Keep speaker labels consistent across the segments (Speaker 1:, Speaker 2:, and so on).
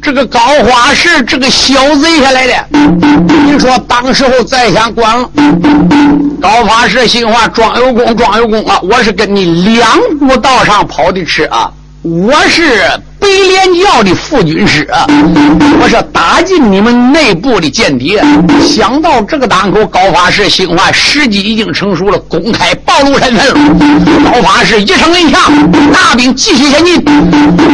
Speaker 1: 这个高花氏这个小贼下来的，你说当时候再想管了。高花是心话：装有功，装有功啊！我是跟你两步道上跑的吃啊！我是。北连教的副军师，我是打进你们内部的间谍。想到这个当口，高法师心话时机已经成熟了，公开暴露身份了。高法师一声令下，大兵继续前进。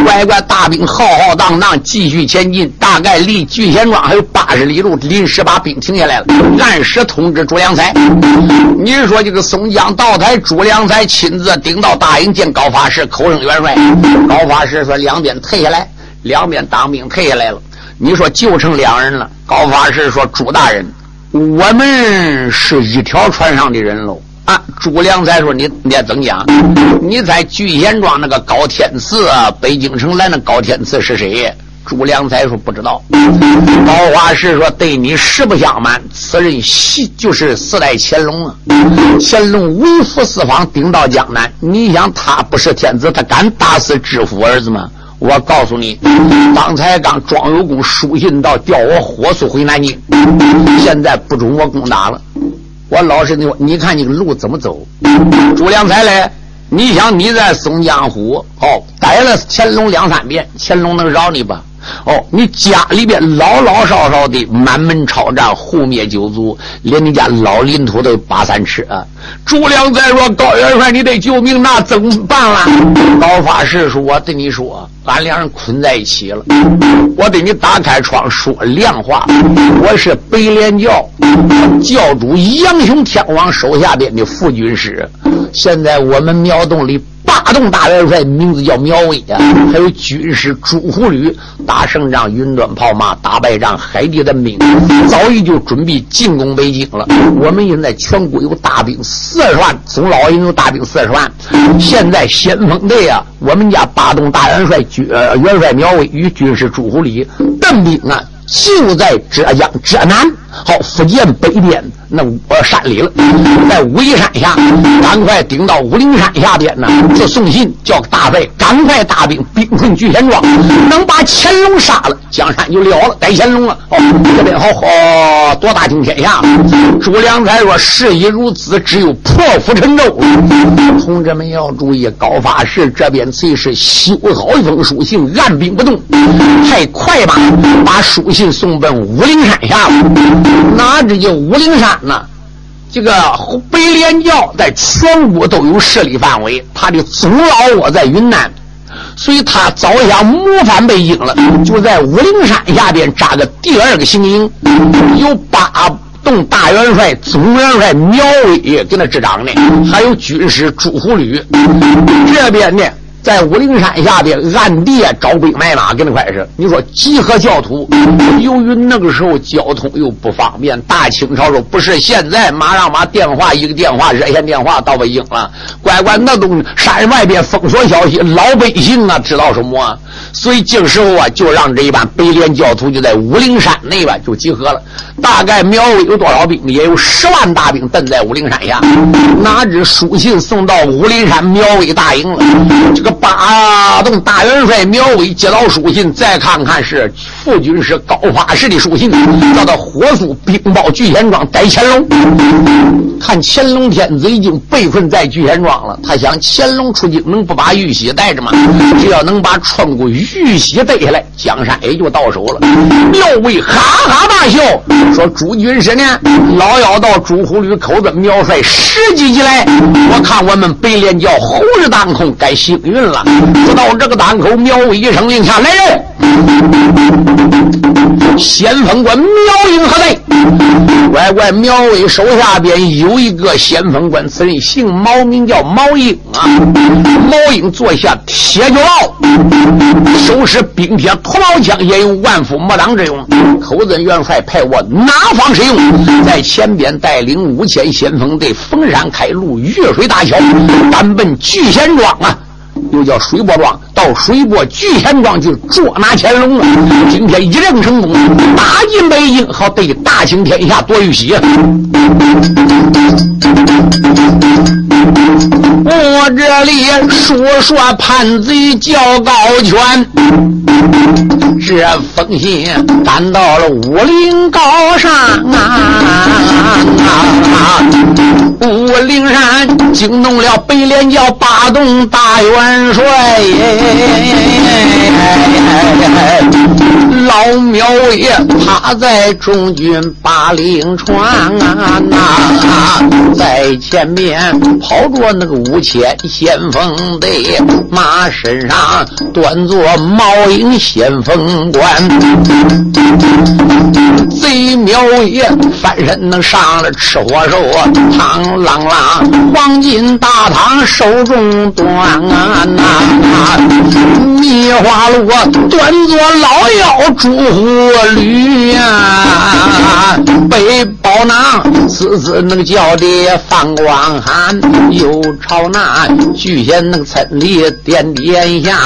Speaker 1: 乖乖，大兵浩浩荡荡继续前进，大概离聚贤庄还有八十里路，临时把兵停下来了，按时通知朱良才。你是说这个松江道台，朱良才亲自顶到大营见高法师，口称元帅。高法师说两点退下来，两边当兵退下来了。你说就剩两人了。高法师说：“朱大人，我们是一条船上的人喽。”啊，朱良才说：“你你怎讲？你在聚贤庄那个高天赐，啊北京城来那高天赐是谁？”朱良才说：“不知道。”高法师说：“对你实不相瞒，此人系就是四代乾隆啊。乾隆为福四方，顶到江南。你想他不是天子，他敢打死知府儿子吗？”我告诉你，刚才刚庄有功书信到，调我火速回南京。现在不准我攻打了。我老实的说，你看你个路怎么走？朱良才嘞，你想你在松江府哦逮了乾隆两三遍，乾隆能饶你吧？哦，你家里边老老少少的满门抄斩，护灭九族，连你家老领土都八三尺啊！朱良才说：“高元帅，你得救命，那怎么办了？”高法师说：“我对你说，俺两人捆在一起了。我对你打开窗说亮话，我是北连教教主杨雄天王手下边的副军师，现在我们苗洞里。”八洞大元帅名字叫苗威啊，还有军师朱虎旅打胜仗，云端炮马打败仗，海底的兵早已就准备进攻北京了。我们现在全国有大兵四十万，总老营有大兵四十万。现在先锋队啊，我们家八洞大元帅军元帅苗威与军师朱虎礼邓兵啊。就在浙江浙南，好福建北边那呃山里了，在武夷山下，赶快顶到武陵山下边呢，就送信叫大帅赶快大兵兵困聚贤庄，能把乾隆杀了，江山就了了，逮乾隆了。哦，这边好好多大惊天下。朱良才说：“事已如此，只有破釜沉舟。”同志们要注意，高发士这边随时修好一封书信，按兵不动，太快吧，把书。信送奔武陵山下了，哪知这武陵山呢？这个北连教在全国都有势力范围，他的总老窝在云南，所以他早想谋反北京了，就在武陵山下边扎个第二个行营，有八洞大元帅、总元帅苗威给他执掌的，还有军师朱虎旅这边呢。在武陵山下边暗地啊招兵买马，跟那块是。你说集合教徒，由于那个时候交通又不方便，大清朝说不是现在马上把电话一个电话热线电话到北京了，乖乖那东山外边封锁消息，老百姓啊知道什么？所以这个时候啊，就让这一班北联教徒就在武陵山那边就集合了。大概苗威有多少兵？也有十万大兵等在武陵山下。哪知书信送到武陵山苗威大营了，这个。八洞大元帅苗威接到书信，再看看是副军师高发士的书信，叫他火速兵报聚贤庄逮乾隆。看乾隆天子已经被困在聚贤庄了，他想乾隆出京能不把玉玺带着吗？只要能把川国玉玺带下来，江山也就到手了。苗威哈哈大笑说：“朱军师呢？老妖道朱虎旅口子苗帅十几级来，我看我们北连教虎日当空，该幸运。”了，不到这个档口，苗威一声令下，来人，先锋官苗英何在？乖乖，苗威手下边有一个先锋官，此人姓毛，名叫毛英啊。毛英坐下铁脚牢，手持冰铁屠毛枪，也有万夫莫挡之勇。口尊元帅派我哪方使用？在前边带领五千先锋队，逢山开路，越水大桥，单奔聚贤庄啊！又叫水泊庄，到水泊聚贤庄去捉拿乾隆了。今天一任成功，打进北京，好对大清天下多玉玺。我这里，说说叛贼叫高权，这封信赶到了武陵高山啊！武陵山惊动了北连教八洞大元帅，老苗也趴在中军八陵川啊，在前面跑着那个五千先锋队，马身上端坐毛鹰先锋官，贼苗也翻身能上了吃火兽，唐啷啷黄金大堂手中端啊，米花路端坐老妖朱虎驴呀，背包囊滋滋那个叫的放光寒，又朝那巨仙那个村里点点下，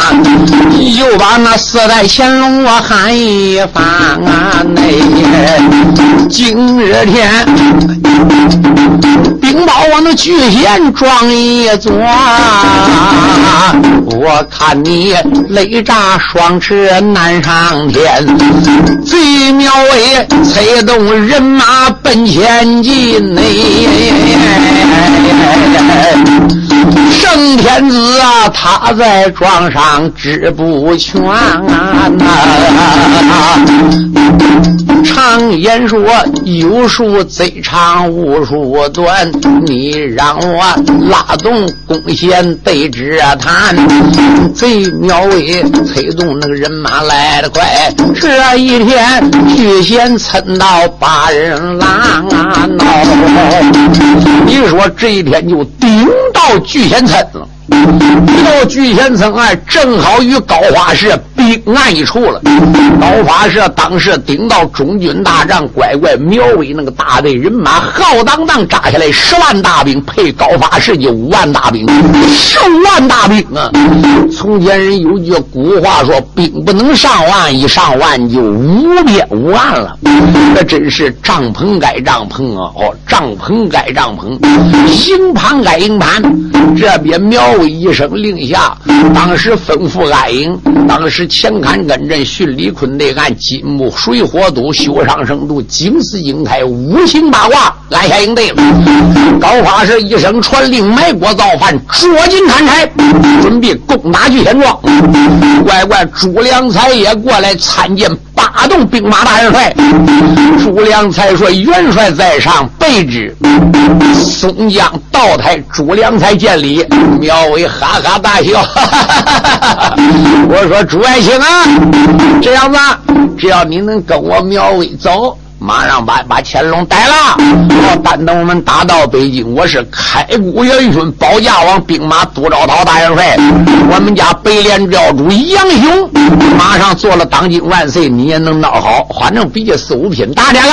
Speaker 1: 又把那四代乾隆我喊一番啊，那今日天禀报我那巨仙庄一座，我看你雷炸双翅难上天，贼苗威催动人马奔前进呢。圣天子啊，他在庄上知不全啊！常言说，有术贼长，无术短。你让我拉动弓弦对着弹，贼苗威催动那个人马来的快。这一天，巨贤蹭到八人拉啊！闹，你说这一天就顶到巨贤村了。到聚贤村岸，正好与高花市兵案一处了。高花市当时顶到中军大帐，乖乖苗威那个大队人马浩荡荡扎下来，十万大兵配高花市就五万大兵，十万大兵啊！从前人有句古话说：“兵不能上万，一上万就无边无岸了。”这真是帐篷盖帐篷啊！哦，帐篷盖帐篷，营盘盖营盘，这边苗。一声令下，当时吩咐安营。当时前坎跟阵，训李坤内按金木水火土，修上生度，金丝金开，五行八卦，安下营队了。高法是一声传令，埋锅造饭，捉紧砍柴，准备攻打聚贤庄。乖乖，朱良才也过来参见。八洞兵马大元帅朱良才说：“元帅在上，备之。”松江道台，朱良才见礼。苗威哈哈大笑：“哈哈哈哈哈！我说朱爱卿啊，这样子，只要你能跟我苗威走。”马上把把乾隆逮了，我单等我们打到北京，我是开国元勋、保驾王兵马杜兆涛大元帅，我们家北连教主杨雄马上做了当今万岁，你也能闹好，反正比这四五品大点了。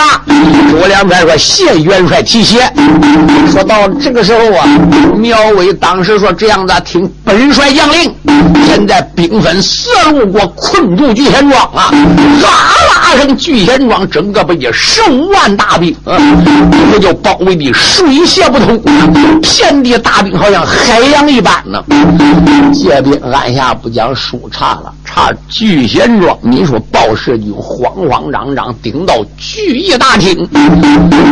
Speaker 1: 朱良才说谢元帅提携。说到这个时候啊，苗威当时说这样子，听本帅将令，现在兵分四路过困住聚贤庄啊，啦啦声聚贤庄整个被这。十五万大兵，这就包围的水泄不通，遍地大兵好像海洋一般呢。借兵按下不讲输差了，差聚贤庄。你说报事军慌慌张张顶到聚义大厅，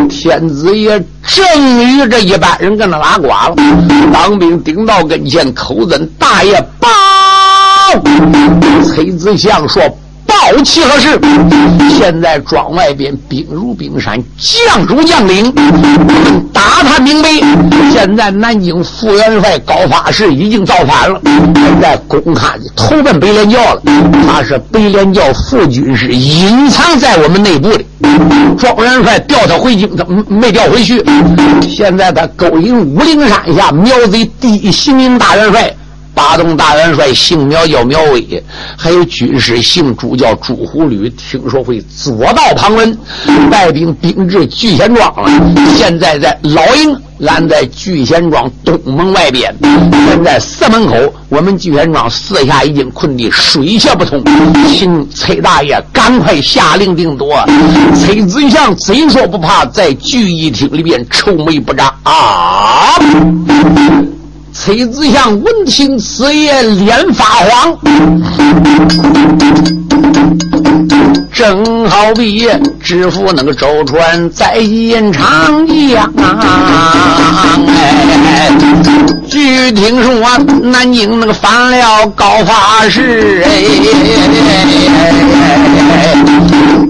Speaker 1: 天子爷正与这一般人跟那拉呱了。当兵顶到跟前，口尊大爷报，崔子祥说。报气何事？现在庄外边兵如冰山，将如将领，打探明白。现在南京副元帅高发士已经造反了，现在公开投奔北联教了。他是北联教副军师，隐藏在我们内部的。庄元帅调他回京，他没调回去。现在他勾引武陵山下苗贼第一行营大元帅。八洞大元帅姓苗叫苗威，还有军师姓朱叫朱虎旅，听说会左道旁门，带兵兵至聚贤庄了。现在在老营，俺在聚贤庄东门外边。现在四门口，我们聚贤庄四下已经困得水泄不通。请崔大爷赶快下令定夺。崔子祥贼说不怕，在聚义厅里边愁眉不展啊。崔子祥闻听此言，脸发黄。正好比知府那个周传在延长江，哎，据听说南京那个反了高法师，哎，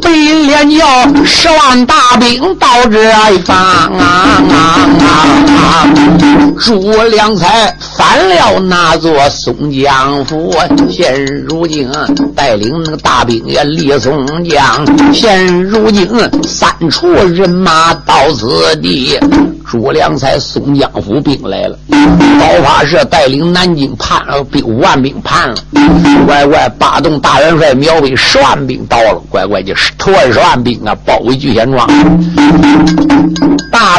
Speaker 1: 北连叫十万大兵到这方，朱良才反了那座松江府，现如今带领那个大兵也离松。江现如今三处人马到此地，朱良才松江府兵来了，高发社带领南京叛兵五万兵叛。了，乖乖八洞大元帅苗伟十万兵到了，乖乖就十二十万兵啊包围聚贤庄，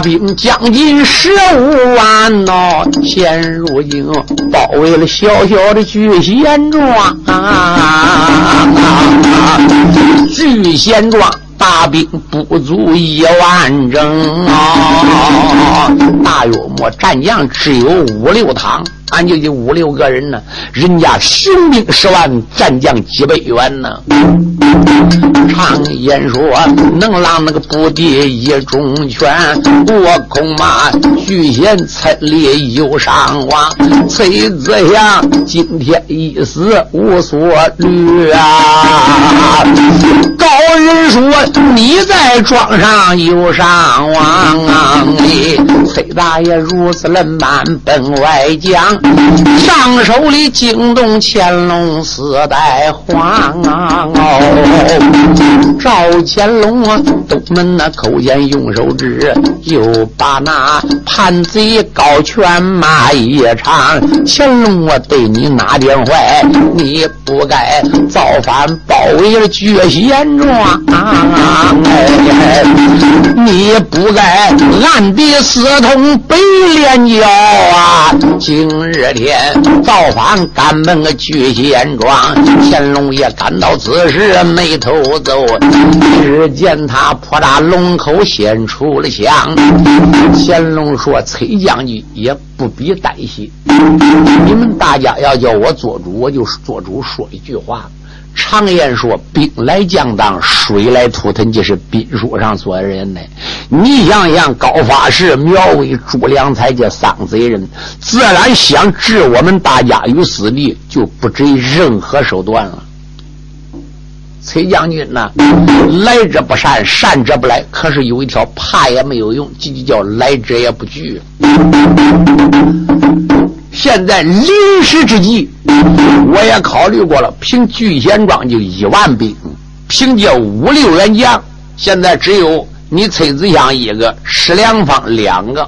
Speaker 1: 兵将近十五万呐，现如今包围了小小的聚贤庄啊。聚贤庄大兵不足一万整啊，大约莫战将只有五六趟。俺就就五六个人呢，人家雄兵十万，战将几百员呢。常言说，能让那个不敌一中拳，我恐怕聚贤才力有伤亡。崔子祥今天一死无所虑啊！高有人说你在庄上有伤亡啊！崔大爷如此冷板奔外将。上手里惊动乾隆四代皇哦，赵乾隆啊，东门那口前用手指，又把那叛贼高权骂一场。乾隆我对你哪点坏？你不该造反包围了聚贤庄，你不该暗地私通北连教啊！今日天。造反赶奔个聚贤庄，乾隆爷赶到此时没头走，只见他破大龙口先出了枪。乾隆说：“崔将军也不必担心，你们大家要叫我做主，我就做主说一句话。”常言说：“兵来将挡，水来土屯。”就是兵书上所人的。你想想，高法师、苗威、朱良才这三贼人，自然想置我们大家于死地，就不择任何手段了。崔将军呢，来者不善，善者不来。可是有一条，怕也没有用，这就叫来者也不惧。现在临时之际，我也考虑过了。凭聚贤庄就一万兵，凭借五六员将，现在只有你崔子祥一个，石良方两个，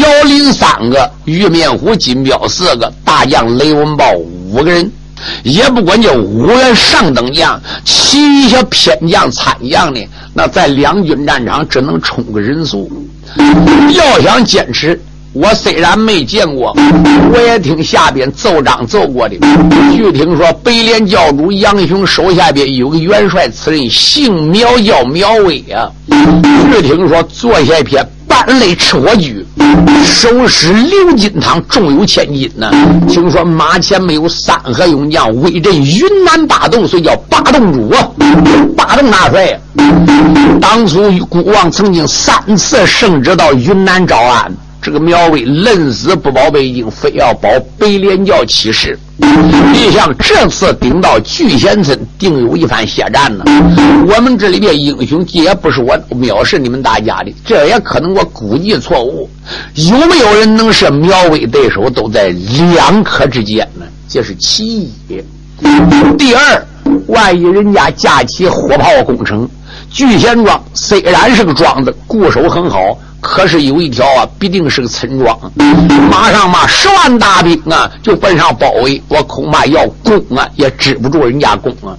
Speaker 1: 姚林三个，玉面虎、金彪四个，大将雷文豹五个人，也不管叫五员上等将，其余些偏将、参将呢，那在两军战场只能充个人数，要想坚持。我虽然没见过，我也听下边奏章奏过的。据听说北连教主杨雄手下边有个元帅，此人姓苗，叫苗威啊。据听说做下一篇半肋吃火驹，手使鎏金汤，重有千斤呢。听说马前没有三河勇将，威震云南八洞，所以叫八洞主啊。八洞大帅，当初孤王曾经三次圣旨到云南招安。这个苗威愣死不保北京，非要保北连教起事。你想这次顶到聚贤村，定有一番血战呢。我们这里边英雄，也不是我藐视你们大家的，这也可能我估计错误。有没有人能是苗威对手，都在两可之间呢？这是其一。第二，万一人家架起火炮攻城，聚贤庄虽然是个庄子，固守很好。可是有一条啊，必定是个村庄，马上嘛十万大兵啊就奔上包围，我恐怕要攻啊也止不住人家攻啊。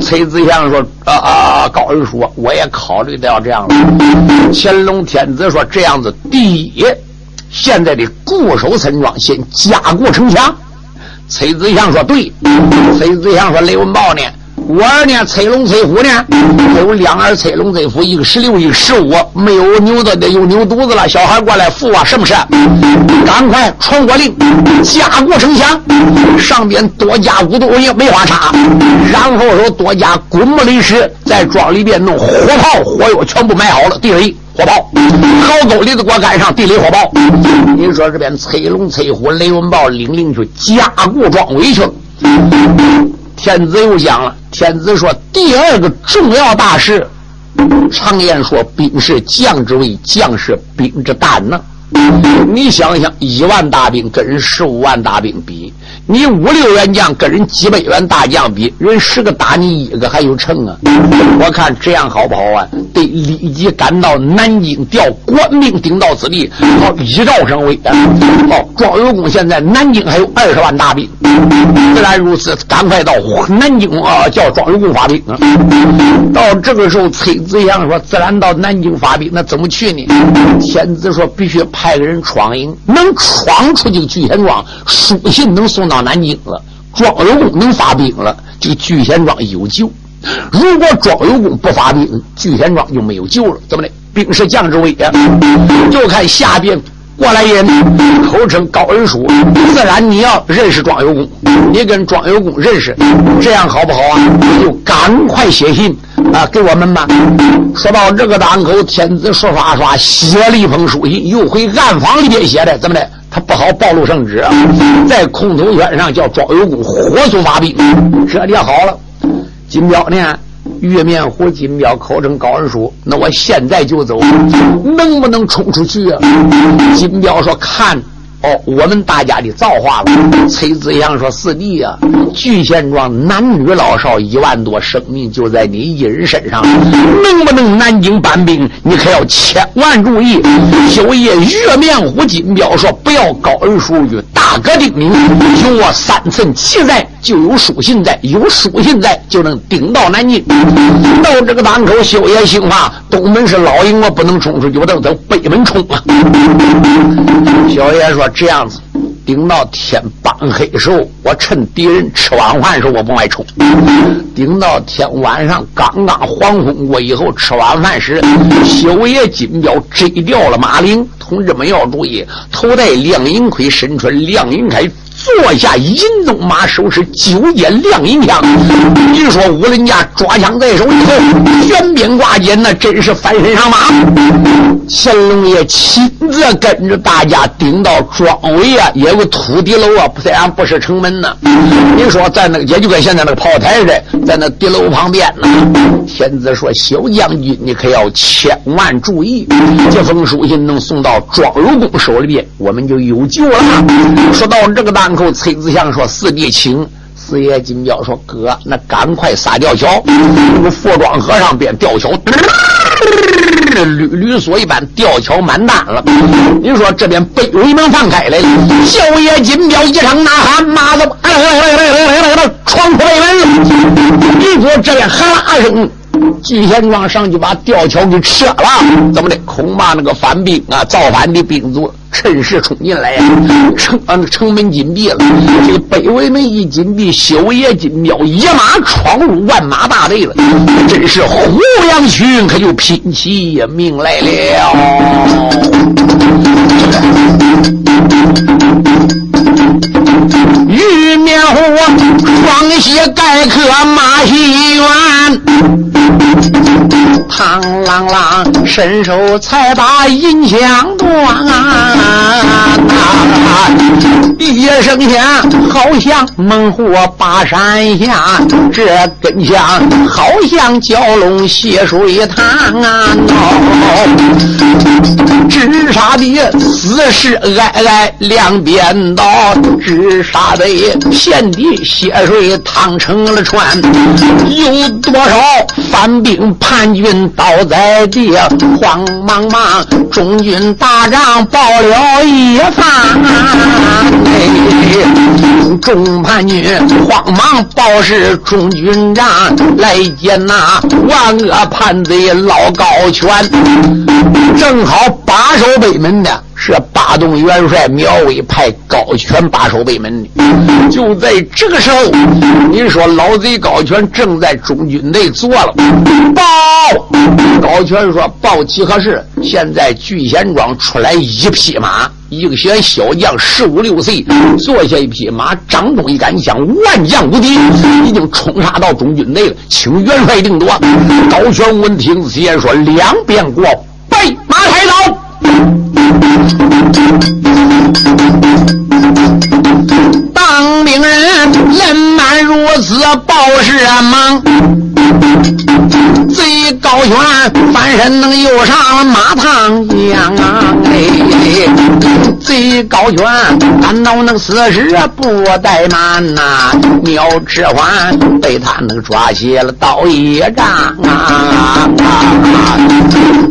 Speaker 1: 崔子祥说：“啊啊，高人说，我也考虑到这样了。”乾隆天子说：“这样子，第一，现在的固守村庄，先加固城墙。”崔子祥说：“对。”崔子祥说：“雷文豹呢？我儿呢，崔龙、崔虎呢，有两儿，崔龙、崔虎，一个十六，一个十五，没有牛的的有牛犊子了。小孩过来扶啊，什么事？赶快传我令，加固城墙，上边多加五斗梅花叉，然后说多加滚木雷石，在庄里边弄火炮、火药，全部买好了，地雷。火炮，好沟里子给我盖上地雷火炮。你说这边崔龙、崔虎、雷文豹领令去加固庄围去了。天子又讲了，天子说第二个重要大事，常言说兵是将之威，将是兵之胆呢。你想想，一万大兵跟十五万大兵比。你五六员将跟人几百员大将比，人十个打你一个还有成啊！我看这样好不好啊？得立即赶到南京调官兵顶到此地，好依赵声威。好，庄有功现在南京还有二十万大兵，自然如此，赶快到南京啊，叫庄有功发兵啊！到这个时候，崔子祥说：“自然到南京发兵，那怎么去呢？”天子说：“必须派个人闯营，能闯出去聚贤庄，书信能送到。”到南京了，庄有功能发兵了，这个聚贤庄有救；如果庄有功不发兵，聚贤庄就没有救了。怎么的？兵是将之威啊！就看下边过来人，口称高人叔，自然你要认识庄有功，你跟庄有功认识，这样好不好啊？就赶快写信啊，给我们吧。说到这个档口，天子说刷刷写了一封书信，又回暗房里边写的，怎么的？他不好暴露圣旨，在空头圈上叫庄有功火速发兵。这就好了，金彪呢？月面虎金彪口称高人书，那我现在就走，能不能冲出去啊？金彪说看。哦，我们大家的造化了。崔子祥说：“四弟呀，聚贤庄男女老少一万多，生命就在你一人身上，能不能南京搬兵？你可要千万注意。”九爷月面虎金彪说：“不要高人书语，大哥的名有我三寸气在，就有书信在，有书信在就能顶到南京。到这个档口，修爷心话，东门是老营，我不能冲出去，我得走北门冲啊。”小爷说。这样子，顶到天半黑时候，我趁敌人吃晚饭时候，我往外冲；顶到天晚上刚刚黄昏过以后，吃晚饭时，修爷金彪摘掉了马铃。同志们要注意，头戴亮银盔，身穿亮银铠。坐下银鬃马，手持九尖亮银枪。你说五人家抓枪在手以后，悬鞭挂剑，那真是翻身上马。乾隆爷亲自跟着大家顶到庄围啊，也有个土地楼啊，虽然不是城门呢。你说在那个，也就跟现在那个炮台似的，在那地楼旁边呢。天子说：“小将军，你可要千万注意，这封书信能送到庄有功手里边，我们就有救了。”说到这个大。然后崔子祥说：“四弟请。”四爷金彪说：“哥，那赶快撒吊桥。”那个佛庄河上便吊桥，屡屡锁一般，吊桥满单了。你说这边北围门放开来了，小爷金彪一声呐喊：“马子，来来来来来来来，闯出北门！”你说这边喊啦声。聚贤庄上去把吊桥给撤了，怎么的？恐怕那个反兵啊，造反的兵卒趁势冲进来呀，城啊城门紧闭了。这北围门一紧闭，修爷金彪一马闯入万马大队了，真是胡杨群可就拼起命来了。玉面虎双膝盖刻马戏园。唐啷啷，伸手才把银枪断，一声响，好像猛虎把山下，这根枪好像蛟龙戏水塘啊！直杀的死尸挨挨两边倒，直杀的遍地血水淌成了川，有多少反兵叛军？倒在地，慌忙忙，中军大帐报了一番。众叛军慌忙报是中军长，来见那万恶叛贼老高全，正好把守北门的。是八洞元帅苗威派高权把守北门的。就在这个时候，你说老贼高权正在中军内坐了。报，高权说报齐何事？现在聚贤庄出来一匹马，一个小小将，十五六岁，坐下一匹马，掌中一杆枪，万将无敌，已经冲杀到中军内了，请元帅定夺。高权闻听此言，说两边过，备马抬刀。人满如此，报事忙。贼高悬翻身能又上马趟江啊！哎，贼高悬赶到那个死时不怠慢呐，苗志欢被他那抓起了刀一丈啊！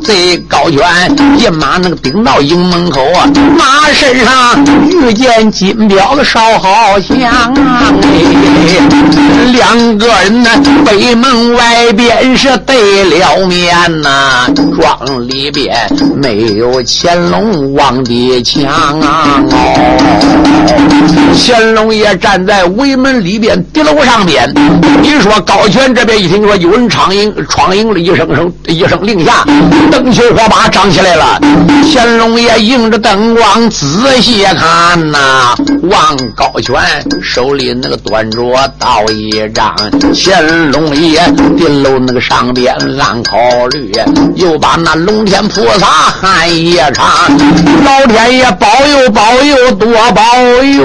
Speaker 1: 贼高悬一马那个顶到营门口啊，马身上遇见金彪的烧好香啊！哎，两个人呢，北门外边是。对了面呐，庄里边没有乾隆王的枪啊！乾隆爷站在围门里边敌楼上边。你说高权这边一听说有人闯营，闯营了一声声一声令下，灯球火把张起来了。乾隆爷迎着灯光仔细看呐，望高权手里那个端着刀一张，乾隆爷敌楼那个上边。暗考虑，又把那龙天菩萨喊一场，老天爷保保佑保佑多保佑，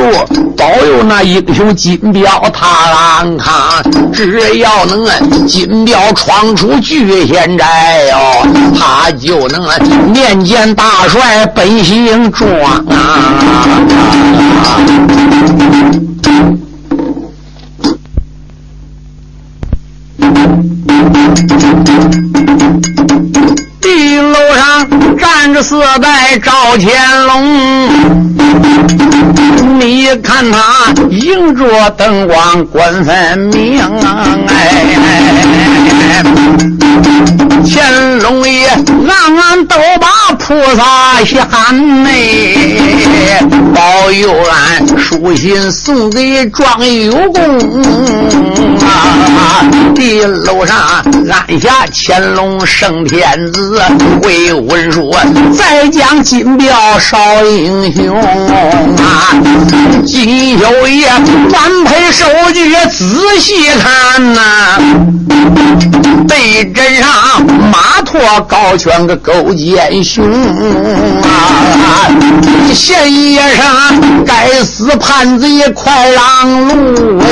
Speaker 1: 保佑那英雄金彪他安康。只要能金彪闯出聚贤寨哟，他就能面见大帅本姓庄啊。地楼站着四代赵乾隆，你看他迎着灯光观分明，哎，乾隆爷暗暗都把菩萨喊内，保佑俺书信送给庄有功啊！地楼上按下乾隆圣天子回文书，再将金彪少英雄啊！金宵夜翻配手据仔细看呐，对身上马拓高悬个勾践雄啊！县爷上该死叛贼快让路哎！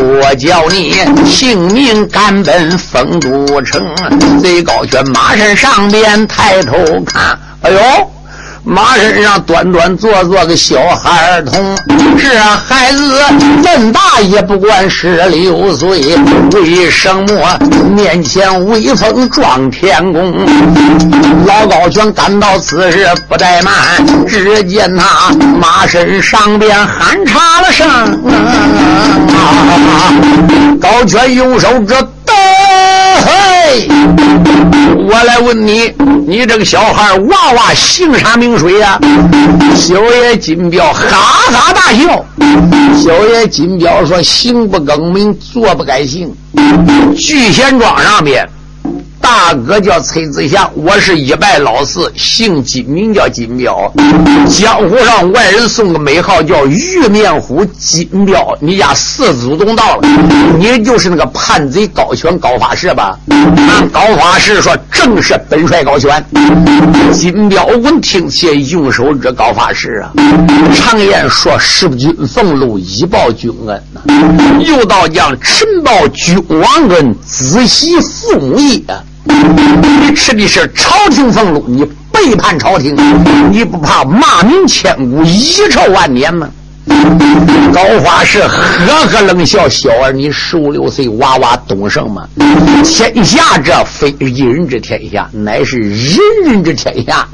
Speaker 1: 我叫你性命赶奔丰都城，贼高悬马身上边抬头看，哎呦！马身上端端坐坐个小孩儿童，这孩子恁大也不管十六岁，为什么面前威风撞天宫？老高全赶到此时不怠慢，只见他马身上边喊差了声，高全用手这。嘿，我来问你，你这个小孩娃娃姓啥名谁呀？小爷金彪哈哈大笑。小爷金彪说：“行不更名，坐不改姓。”聚贤庄上边。大哥叫崔子祥，我是一拜老四，姓金，名叫金彪。江湖上外人送个美号叫玉面虎金彪。你家四祖宗到了，你就是那个叛贼高权高法师吧？高法师说：“正是本帅高权。”金彪闻听且用手指高法师啊。常言说：“师君俸禄，以报君恩。”又道将臣报君王恩，子息父母业。你吃的是朝廷俸禄，你背叛朝廷，你不怕骂名千古，遗臭万年吗？高法师呵呵冷笑：“小儿，你十五六岁娃娃懂什么？天下这非一人之天下，乃是人人之天下。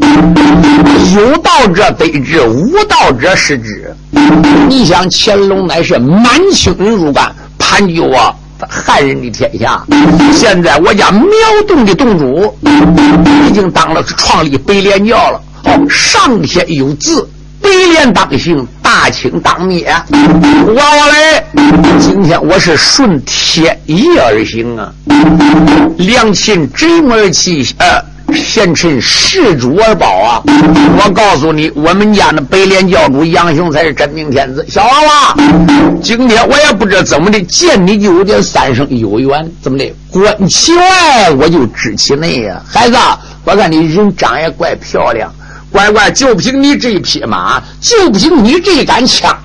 Speaker 1: 有道者得之，无道者失之。你想乾隆乃是满清人入关，盘踞我。”汉人的天下。现在我家苗洞的洞主已经当了创立白莲教了。哦，上天有字，白莲当行，大清当灭。我嘞，今天我是顺天意而行啊。良禽择木而栖，呃。贤臣恃主而保啊！我告诉你，我们家的北莲教主杨雄才是真命天子。小娃娃，今天我也不知怎么的，见你就有点三生有缘。怎么的？观其外，我就知其内呀。孩子，我看你人长也怪漂亮。乖乖，就凭你这一匹马，就凭你这杆枪，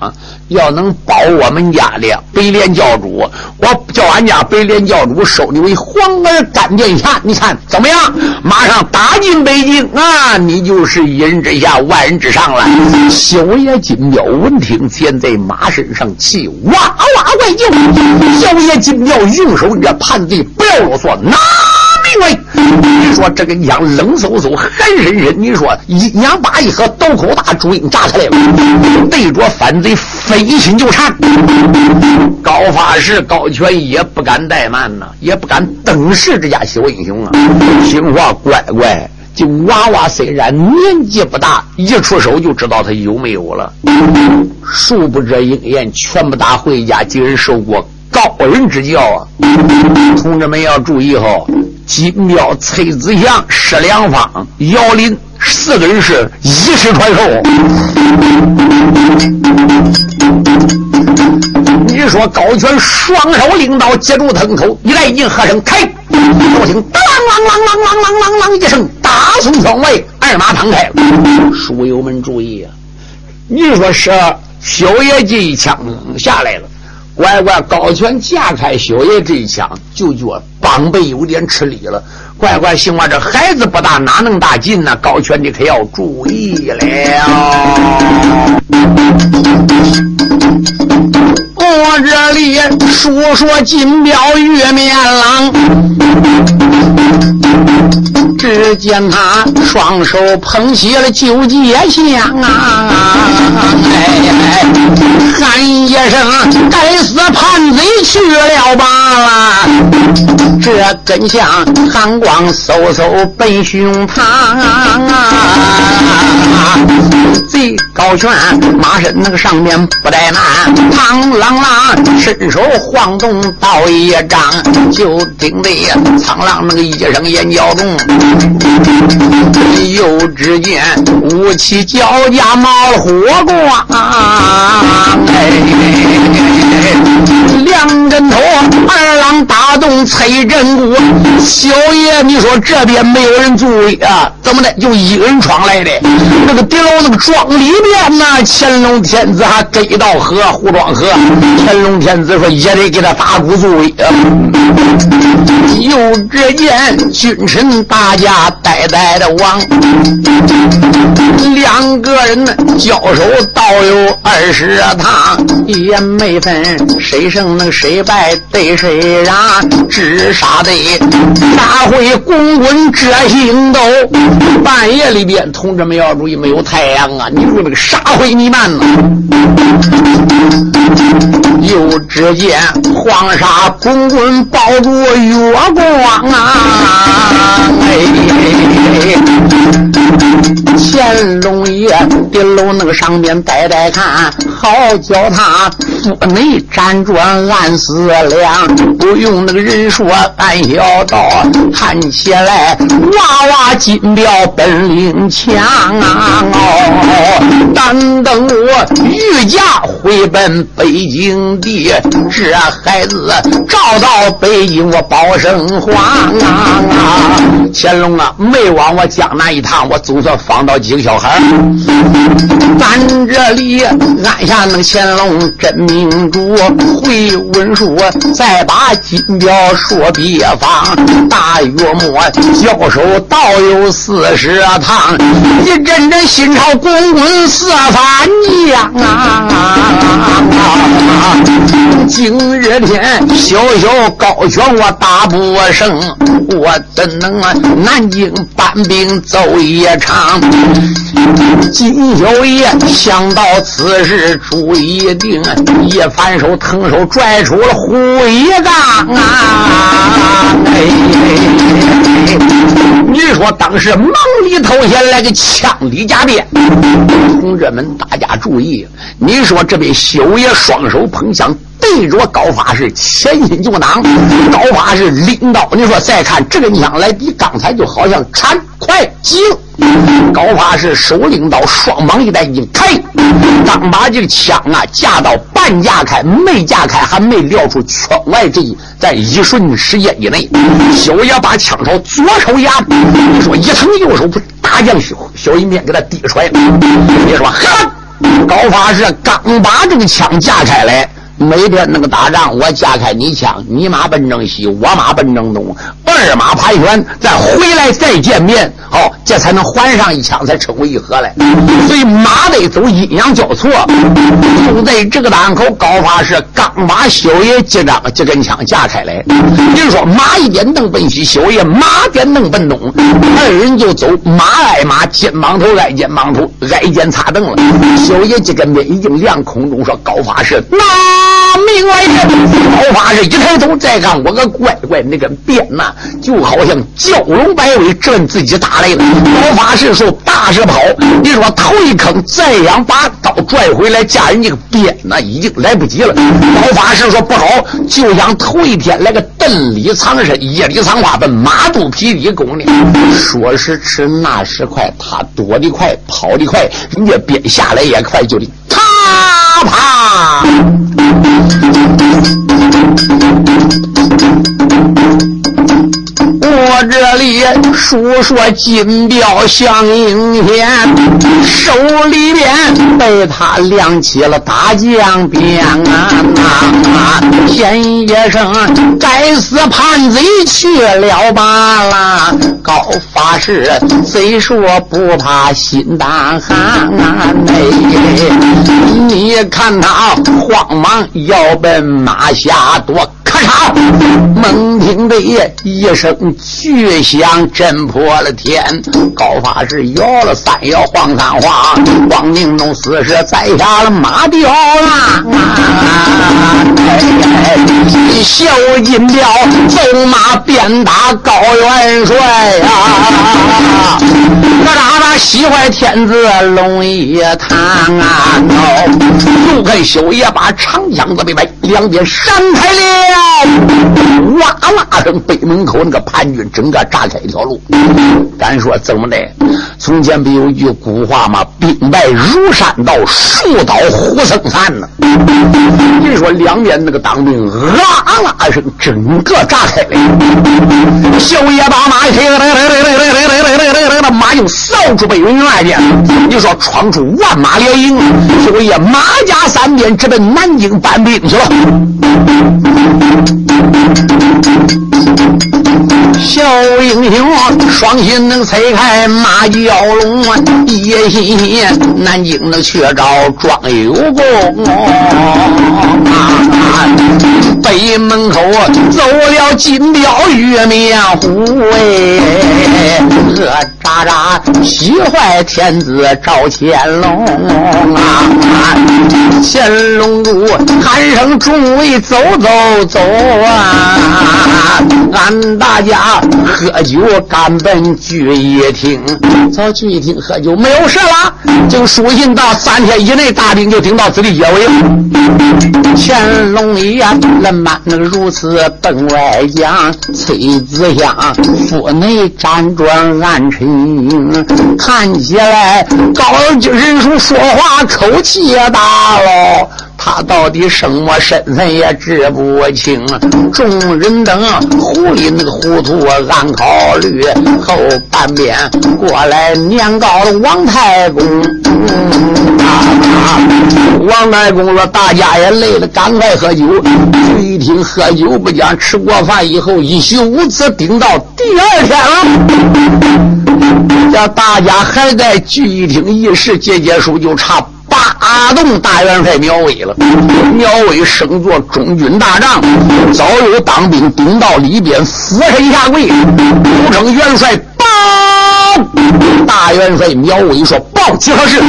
Speaker 1: 要能保我们家的北莲教主，我叫俺家北莲教主收你为皇儿干殿下，你看怎么样？马上打进北京啊！你就是一人之下，万人之上了。小爷金彪闻听，先在马身上气哇哇怪叫。小爷金彪用手这盘子，不要啰嗦，拿。喂，你说这个娘冷飕飕、寒深深，你说一娘把一盒刀口大竹鹰炸出来了，对着反贼飞心就缠。高发时、高全也不敢怠慢呐，也不敢等视这家小英雄啊。听话乖乖，这娃娃虽然年纪不大，一出手就知道他有没有了。殊不知应验全部打回家，今日受过高人之教啊！同志们要注意哦。金彪、崔子祥、施良方、姚林四个人是一世传授。你说高权双手领刀接住藤口，一来一喝声开，就听当啷啷啷啷啷啷啷一声，大松窗外二马躺开了。书友们注意啊！你说是小爷这一枪下来了。乖乖，高权架开小爷这一枪，就觉膀背有点吃力了。乖乖，行啊，这孩子不大，哪能大劲呢？高权，你可要注意了。我这里说说金彪玉面郎，只见他双手捧起了九节香啊！哎，喊一声：“该死叛贼去了罢了！”这根香寒光嗖嗖奔胸膛啊！贼高悬马身那个上面不怠慢，嘡啷啷伸手晃动刀一张，就听得苍狼那个一声眼叫动，又只见武器脚架冒火光，哎，两针头二郎打动崔振鼓，小爷你说这边没有人注意啊？怎么的？就一个人闯来的？那个敌楼那个庄里边呐，乾隆天子还给道河胡庄河，乾隆天子说也得给他打鼓助威啊。又只见君臣大家呆呆的望，两个人交手倒有二十趟，也没分谁胜那谁败对谁让，只杀的大会滚滚这星斗。半夜里边，同志们要注意，没有太阳啊！你说这个沙灰弥漫呢。又只见黄沙滚滚抱住月光啊！哎，乾隆爷顶楼那个上面呆呆看，好叫他腹内辗转暗思量，不用那个人说暗小道，看起来娃娃金彪本领强啊！哦，但等我御驾回奔北京地，这孩子照到北京我保生还啊！乾隆啊，没往我江南一趟，我总算放到几个小孩咱这里按下那乾隆真命主回文书，再把金表说别方。大约末交手倒有四十趟，一阵阵心潮滚滚四番江啊！今日天小小高悬我打不胜，我怎能啊南京搬兵走一场？金小爷想到此事主意定，一反手腾手拽出了虎一杠啊！哎，你说当时忙里偷闲来个枪里加鞭，同志们大家注意，你说这位修爷双手捧枪。对着高法师前心就挡，高法师拎刀，你说再看这个枪来比刚才就好像产快急了。高法师手拎刀，双膀一带一抬，刚把这个枪啊架到半架开，没架开，还没撂出圈外这一，在一瞬时间以内，小爷把枪朝左手压，你说一腾右手不，大将小小一面给他递出来了。你说哈，高法师刚把这个枪架开来。每天那个打仗，我架开你枪，你马奔正西，我马奔正东，二马盘旋，再回来再见面，好，这才能还上一枪，才称为一合来。所以马得走阴阳交错。就在这个档口，高法师刚把小爷接张这根枪架开来，人说马一点蹬奔西，小爷马点蹬奔东，二人就走马挨马，肩膀头挨肩膀头，挨肩擦蹬了。小爷这根鞭已经亮空中，说高法师拿。命来人，老法师一抬头再看，我个乖乖，那个鞭呐，就好像蛟龙摆尾，震自己打来了。老法师说：“大是跑，你说头一坑，再想把刀拽回来架人家个鞭，那已经来不及了。”老法师说：“不好，就想头一天来个蹬里藏身，夜里藏花，奔马肚皮里攻呢。说时迟，那时快，他躲得快，跑得快，人家鞭下来也快，就得。”啪啪！我这里述说金镖向应天，手里边被他亮起了大将鞭啊！天一声，该死叛贼去了罢了。高法师虽说不怕心胆寒啊！你看他慌忙要奔马下躲。咔！猛听得一声巨响，震破了天。高法师摇了三摇，晃三晃，王宁中四十栽下了马吊啦！小金彪走马鞭打高元帅呀！那打那喜坏天子龙一堂啊！又看修爷把长枪子被摆，两边闪开了。哇啦声，北门口那个叛军整个炸开一条路。敢说怎么的？从前不有句古话吗？兵败如山倒，树倒猢狲散呢。你说两边那个当兵啊啦声，整个炸开了。小爷把马一那，马就扫出北门外去。你说闯出万马连营，小爷马家三边直奔南京搬兵去了。小英雄双心能拆开马蛟龙，一心心南京能去找庄有功。北门口走了金雕玉面虎，哎，恶渣渣喜坏天子赵乾隆啊！乾隆主喊声众位走走走啊！俺大家喝酒赶奔聚义厅，走聚义厅喝酒没有事了，就书信到三天以内大兵就顶到此地结尾。乾隆爷人满那个如此奔外江，崔子香府内辗转暗沉，看起来高人书说话口气也大喽。他到底什么身份也知不清，众人等狐狸那个糊涂暗考虑，后半边过来年高的王太公，王太公说：“大家也累了，赶快喝酒。”聚一听喝酒不讲，吃过饭以后一宿无子，顶到第二天了。叫大家还在聚义厅议事，结结束就差。打动大元帅苗伟了。苗伟升做中军大帐，早有当兵顶到里边，俯身下跪，呼称元帅报。大元帅苗伟说：“报，几何事？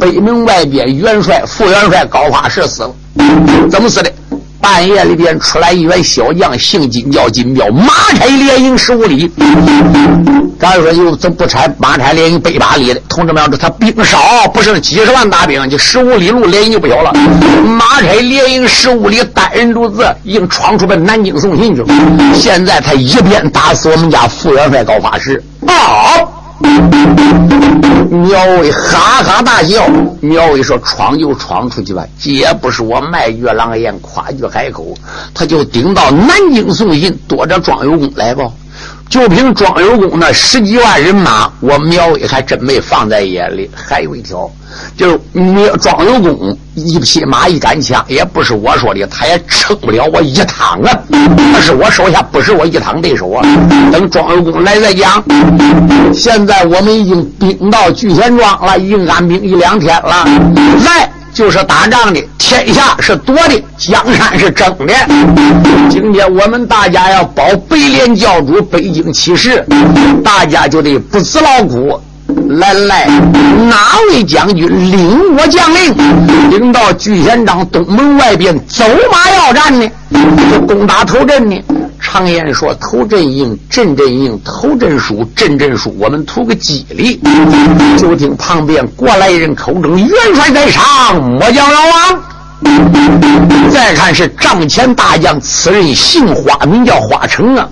Speaker 1: 北门外边元帅、副元帅高发石死了，怎么死的？”半夜里边出来一员小将，姓金叫金彪，马拆连营十五里。咱说又怎不拆马拆连营百八里的？同志们要知道，他兵少，不是几十万大兵，就十五里路连营就不小了。马拆连营十五里，单人独自已经闯出奔南京送信去了。现在他一边打死我们家副元帅高发石，好。苗伟哈哈大笑。苗伟说：“闯就闯出去吧，既不是我卖月狼烟，夸句海口，他就顶到南京送信，躲着庄有功来吧。就凭庄有功那十几万人马，我苗伟还真没放在眼里。还有一条。”就是苗庄有功一匹马一杆枪，也不是我说的，他也撑不了我一趟啊！那是我手下不是我一趟对手啊！等庄有功来再讲。现在我们已经兵到聚贤庄了，已经安兵一两天了。来就是打仗的，天下是夺的，江山是争的。今天我们大家要保北联教主北京起事，大家就得不辞劳苦。来来，哪位将军领我将领，领到聚贤庄东门外边走马要战呢？攻打头阵呢？常言说，头阵赢，阵阵赢，头阵输，阵阵输。我们图个吉利。就听旁边过来人口中：“元帅在上，末将老王。”再看是帐前大将，此人姓花，名叫花成啊。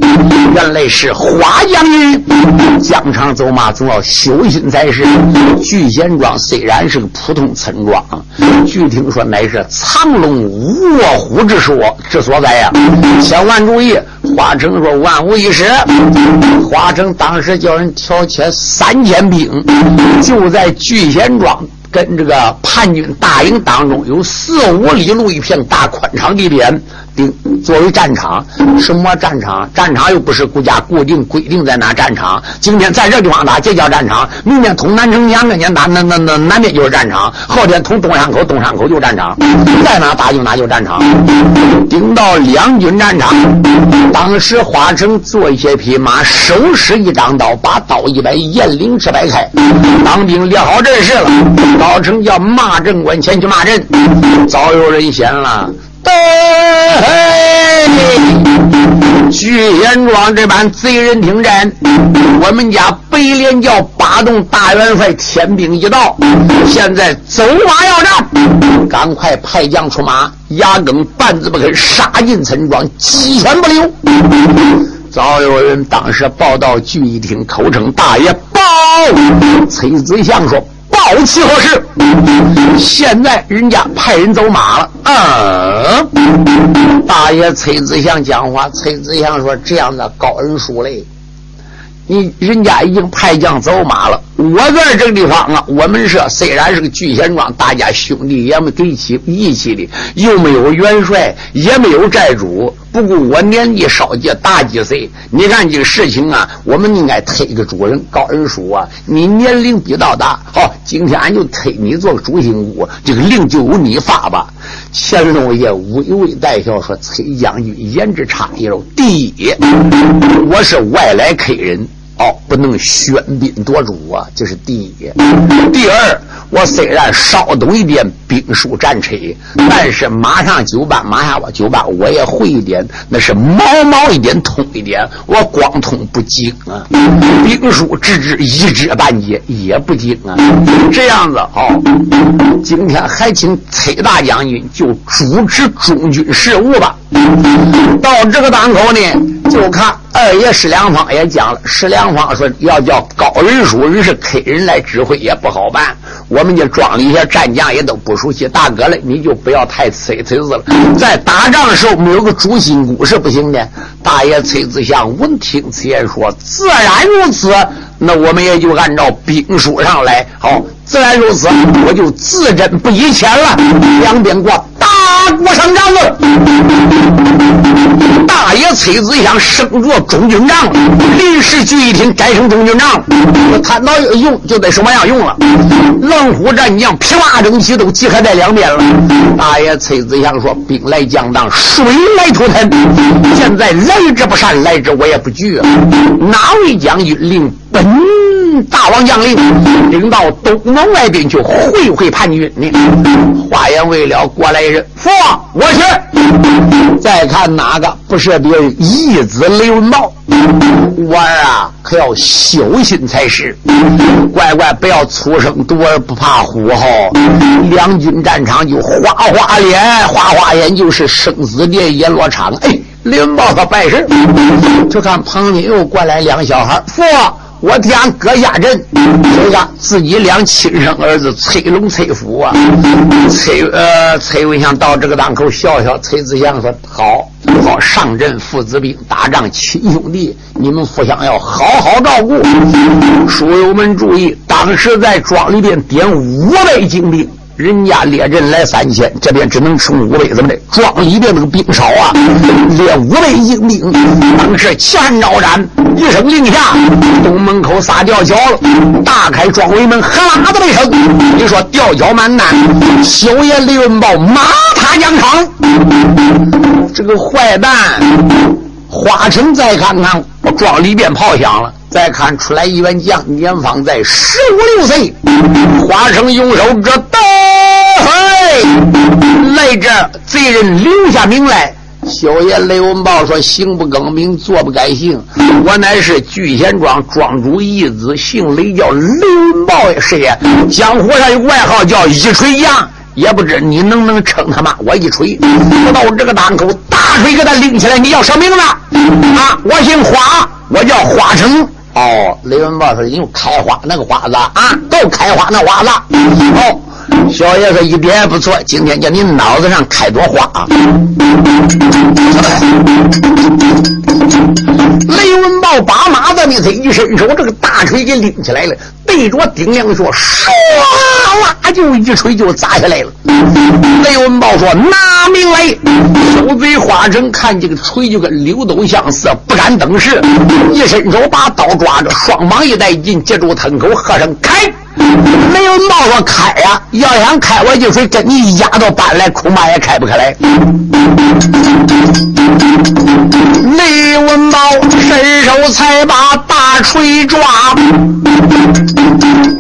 Speaker 1: 原来是花将军。疆场走马总要小心才是。聚贤庄虽然是个普通村庄，据听说乃是藏龙卧虎之所之所在呀。千万注意，花成说万无一失。花成当时叫人调遣三千兵，就在聚贤庄。跟这个叛军大营当中有四五里路一片大宽敞地点。定作为战场，什么战场？战场又不是国家固定规定在哪战场。今天在这地方打，这叫战场；明天通南城两个年打，那那那南边就是战场；后天通东山口，东山口就是战场。在哪打就哪就战场。顶到两军战场，当时花城坐一些匹马，手持一张刀，把刀一摆，雁翎翅摆开，当兵列好阵势了。老成叫骂阵官前去骂阵，早有人嫌了。嘿，聚贤庄这般贼人听战，我们家北连教八洞大元帅天兵一到，现在走马要战，赶快派将出马，牙根半字不肯杀进村庄，鸡犬不留。早有人当时报到聚义厅，口称大爷报，崔子祥说。好气何事？现在人家派人走马了。嗯，大爷崔子祥讲话。崔子祥说：“这样的高人数嘞，你人家已经派将走马了。我在这个地方啊，我们是虽然是个聚贤庄，大家兄弟也没给起义气的，又没有元帅，也没有寨主。”不过我年纪稍介大几岁，你看这个事情啊，我们应该推个主人高恩叔啊。你年龄比较大，好，今天俺就推你做主心骨，这个令就由你发吧。乾隆爷微微带笑说：“崔将军言之差矣，第一，我是外来客人。”哦，不能喧宾夺主啊，这是第一。第二，我虽然稍懂一点兵书战车，但是马上九班，马下我九班，我也会一点，那是毛毛一点，通一点。我光通不精啊，兵书只知一知半解，也不精啊。这样子哦，今天还请崔大将军就主持中军事务吧。到这个档口呢，就看。二爷石良方也讲了，石良方说要叫高人书人是客人来指挥也不好办，我们这庄里些战将也都不熟悉。大哥嘞，你就不要太催催子了，在打仗的时候没有个主心骨是不行的。大爷崔子祥闻听此言说：“自然如此，那我们也就按照兵书上来。好，自然如此，我就自斟不以前了。两边过鼓声仗子，大爷崔子祥升着中军帐，临时聚义厅改成中军帐，他哪要用就得什么样用了。冷虎战将披挂整齐，都集合在两边了。大爷崔子祥说：“兵来将挡，水来土屯。现在来之不善，来之我也不惧。哪位将军令本大王将令，领到东门外边去会会叛军呢？”话言未了，过来人，父，我去。再看哪个不是别人？义子雷文豹，我儿啊，可要小心才是。乖乖，不要粗声夺而不怕虎吼。两军战场就花花脸，花花眼就是生死殿阎罗场。哎，雷文豹他办事，就看旁边又过来两小孩，父。我天，搁下阵，手下？自己两亲生儿子崔龙、崔福啊！崔呃，崔文祥到这个档口笑笑。崔子祥说：“好，好上阵，父子兵打仗，亲兄弟，你们互相要好好照顾。”书友们注意，当时在庄里边点五百精兵。人家列阵来三千，这边只能冲五百，怎么的？庄里边那个兵少啊，列五百精兵。当时前招斩，一声令下，东门口撒吊脚了，大开庄围门，哈喇子一声，你说吊脚满难，小爷李文豹马踏疆场，这个坏蛋花城再看看，我庄里边炮响了。再看出来，一员将年方在十五六岁，花生用手这刀，嘿来这贼人留下名来。小爷雷文豹说：“行不更名，坐不改姓。我乃是聚贤庄庄主义子，姓雷，叫雷文豹呀。是呀，江湖上有外号叫一锤将，也不知你能不能称他妈我一锤。不到这个档口，大锤给他拎起来。你叫什么名字？啊，我姓花，我叫花城。”哦，雷文豹说：“又开花那个花子啊，都开花那花子。”哦，小爷说一点也不错，今天叫你脑子上开朵花。雷文豹把马的你他一伸手，这个大锤给拎起来了，对着丁亮说：“唰啦，就一锤就砸下来了。”雷文豹说：“拿命来！”小贼花城看这个锤就跟流斗相似，不敢等事，一伸手把刀抓着，双膀一带劲，接住藤口，喝声开。雷文豹说：“开呀！要想开，我就说跟你压到板来，恐怕也开不开来。”雷文豹伸手才把大锤抓，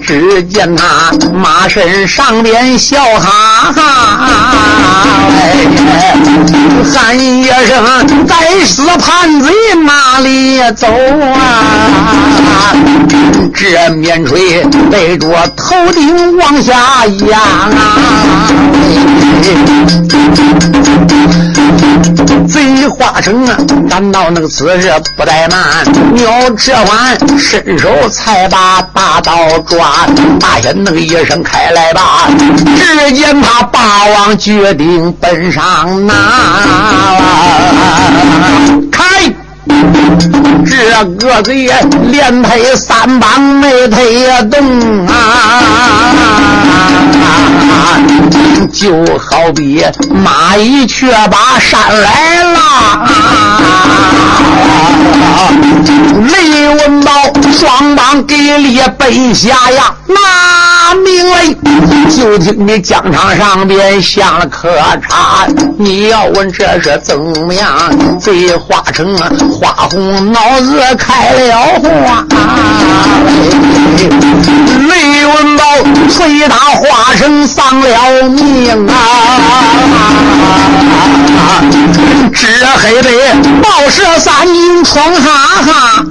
Speaker 1: 只见他马身上边笑哈哈，哎喊一声：“该死叛贼，哪里走啊？”这面锤对着头顶往下压啊！贼花城啊，赶到那个此时不怠慢，鸟这晚伸手才把大刀抓，大仙那个一声开来吧，只见他霸王决定奔上哪，开。这个贼连推三棒没推动啊，就好比蚂蚁却把山来了。雷文豹双棒给力奔下呀，拿命来！就听你疆场上边响了可嚓，你要问这是怎么样？贼化成花红，脑子开了花。雷文宝捶打花生丧了命啊！只黑得报社三英闯哈哈。